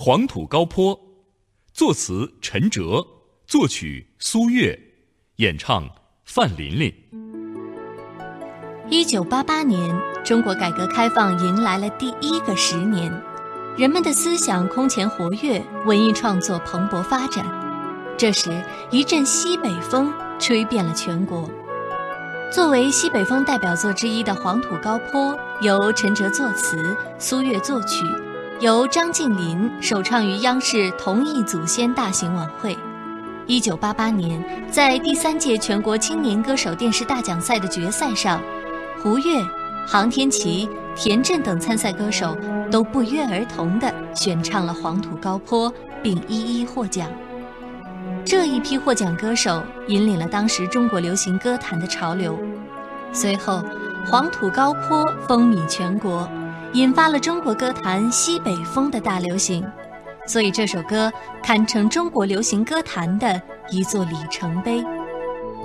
黄土高坡，作词陈哲，作曲苏岳，演唱范琳琳。一九八八年，中国改革开放迎来了第一个十年，人们的思想空前活跃，文艺创作蓬勃发展。这时，一阵西北风吹遍了全国。作为西北风代表作之一的《黄土高坡》，由陈哲作词，苏岳作曲，由张静林首唱于央视同一祖先大型晚会。一九八八年，在第三届全国青年歌手电视大奖赛的决赛上，胡越、杭天琪、田震等参赛歌手都不约而同地选唱了《黄土高坡》，并一一获奖。这一批获奖歌手引领了当时中国流行歌坛的潮流，随后《黄土高坡》风靡全国，引发了中国歌坛西北风的大流行，所以这首歌堪称中国流行歌坛的一座里程碑。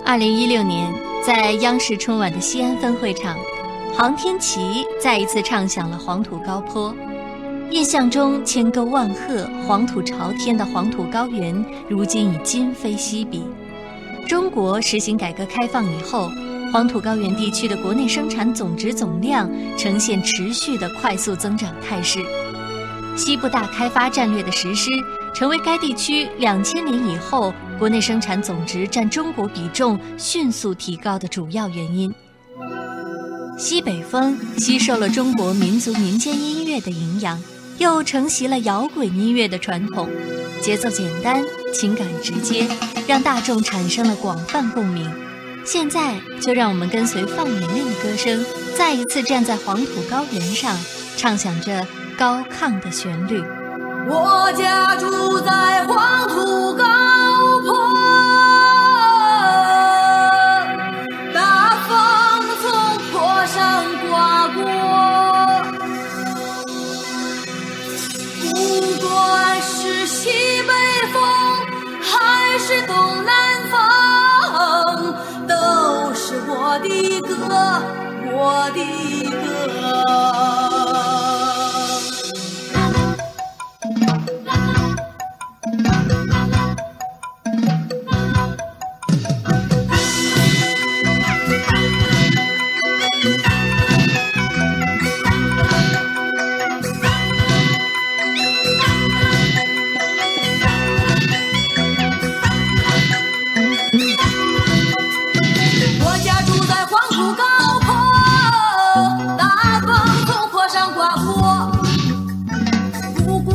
二零一六年，在央视春晚的西安分会场，杭天琪再一次唱响了《黄土高坡》。印象中千沟万壑、黄土朝天的黄土高原，如今已今非昔比。中国实行改革开放以后，黄土高原地区的国内生产总值总量呈现持续的快速增长态势。西部大开发战略的实施，成为该地区两千年以后国内生产总值占中国比重迅速提高的主要原因。西北风吸收了中国民族民间音乐的营养。又承袭了摇滚音乐的传统，节奏简单，情感直接，让大众产生了广泛共鸣。现在就让我们跟随范琳琳的歌声，再一次站在黄土高原上，唱响着高亢的旋律。我家住在黄土高。我的歌我的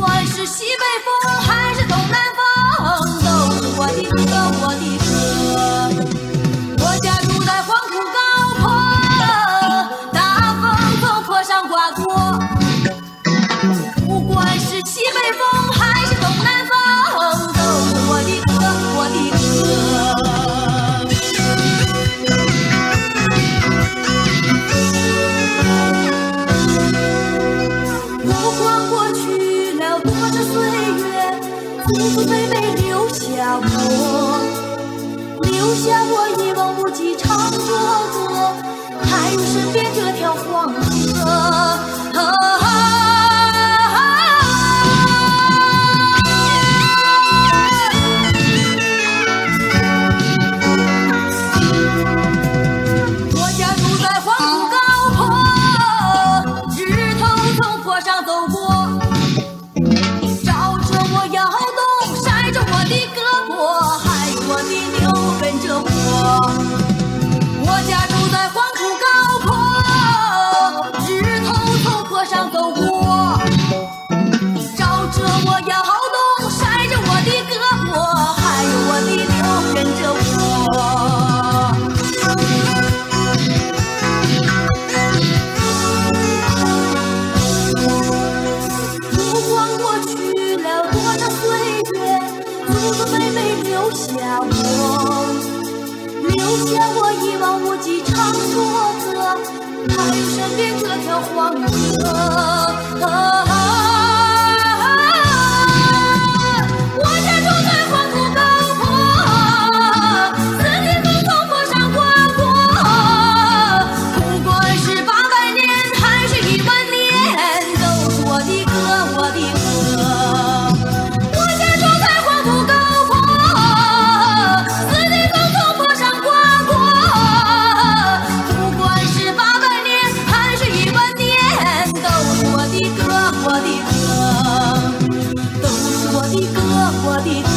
我是西北风祖祖辈辈留下我，留下我一望无际唱着歌，还有身边这条黄河。你牵我一望无际，唱着歌，还有身边这条黄河。ti